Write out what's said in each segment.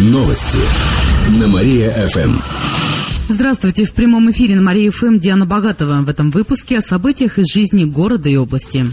Новости на Мария-ФМ. Здравствуйте. В прямом эфире на Мария-ФМ Диана Богатова. В этом выпуске о событиях из жизни города и области.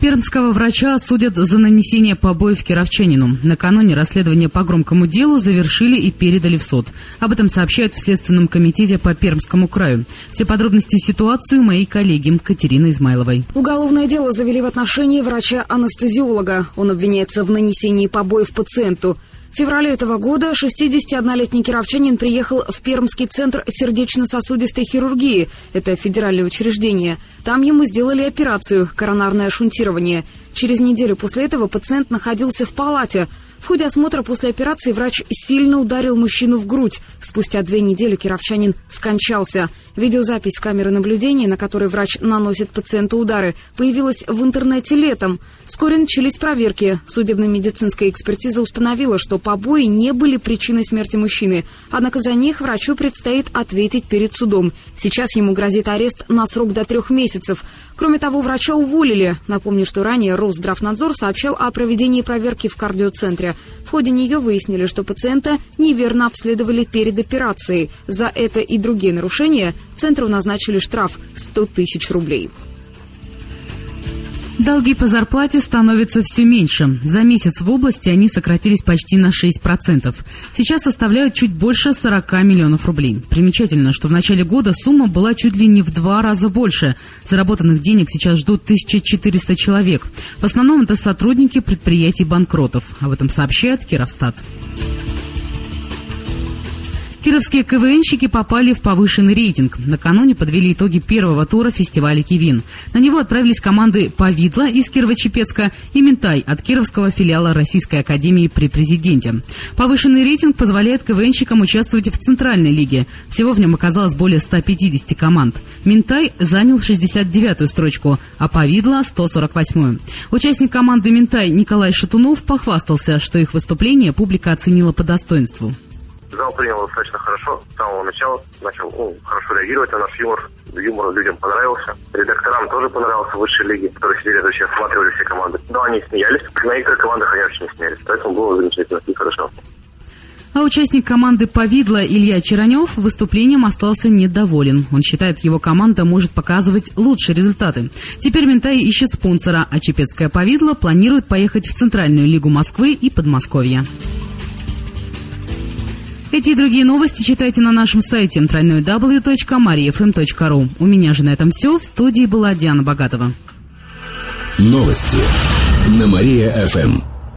Пермского врача судят за нанесение побоев кировчанину. Накануне расследование по громкому делу завершили и передали в суд. Об этом сообщают в Следственном комитете по Пермскому краю. Все подробности ситуации у моей коллеги Катерины Измайловой. Уголовное дело завели в отношении врача-анестезиолога. Он обвиняется в нанесении побоев пациенту. В феврале этого года 61-летний кировчанин приехал в Пермский центр сердечно-сосудистой хирургии. Это федеральное учреждение. Там ему сделали операцию – коронарное шунтирование. Через неделю после этого пациент находился в палате – в ходе осмотра после операции врач сильно ударил мужчину в грудь. Спустя две недели кировчанин скончался. Видеозапись с камеры наблюдения, на которой врач наносит пациенту удары, появилась в интернете летом. Вскоре начались проверки. Судебно-медицинская экспертиза установила, что побои не были причиной смерти мужчины. Однако за них врачу предстоит ответить перед судом. Сейчас ему грозит арест на срок до трех месяцев. Кроме того, врача уволили. Напомню, что ранее Росздравнадзор сообщал о проведении проверки в кардиоцентре. В ходе нее выяснили, что пациента неверно обследовали перед операцией. За это и другие нарушения центру назначили штраф 100 тысяч рублей. Долги по зарплате становятся все меньше. За месяц в области они сократились почти на 6%. Сейчас составляют чуть больше 40 миллионов рублей. Примечательно, что в начале года сумма была чуть ли не в два раза больше. Заработанных денег сейчас ждут 1400 человек. В основном это сотрудники предприятий банкротов. Об этом сообщает Кировстат. Кировские КВНщики попали в повышенный рейтинг. Накануне подвели итоги первого тура фестиваля «Кивин». На него отправились команды «Повидло» из Кирово-Чепецка и «Ментай» от Кировского филиала Российской Академии при президенте. Повышенный рейтинг позволяет КВНщикам участвовать в Центральной лиге. Всего в нем оказалось более 150 команд. «Ментай» занял 69-ю строчку, а «Повидло» — 148-ю. Участник команды «Ментай» Николай Шатунов похвастался, что их выступление публика оценила по достоинству. Зал принял достаточно хорошо. С самого начала начал ну, хорошо реагировать на наш юмор. Юмор людям понравился. Редакторам тоже понравился высшей лиги, которые сидели, вообще осматривали все команды. Да, они смеялись. На игры командах они вообще не смеялись. Поэтому было замечательно и хорошо. А участник команды «Повидло» Илья Черанев выступлением остался недоволен. Он считает, его команда может показывать лучшие результаты. Теперь Ментай ищет спонсора, а Чепецкая «Повидло» планирует поехать в Центральную лигу Москвы и Подмосковья. Эти и другие новости читайте на нашем сайте www.mariafm.ru. У меня же на этом все. В студии была Диана Богатова. Новости на Мария-ФМ.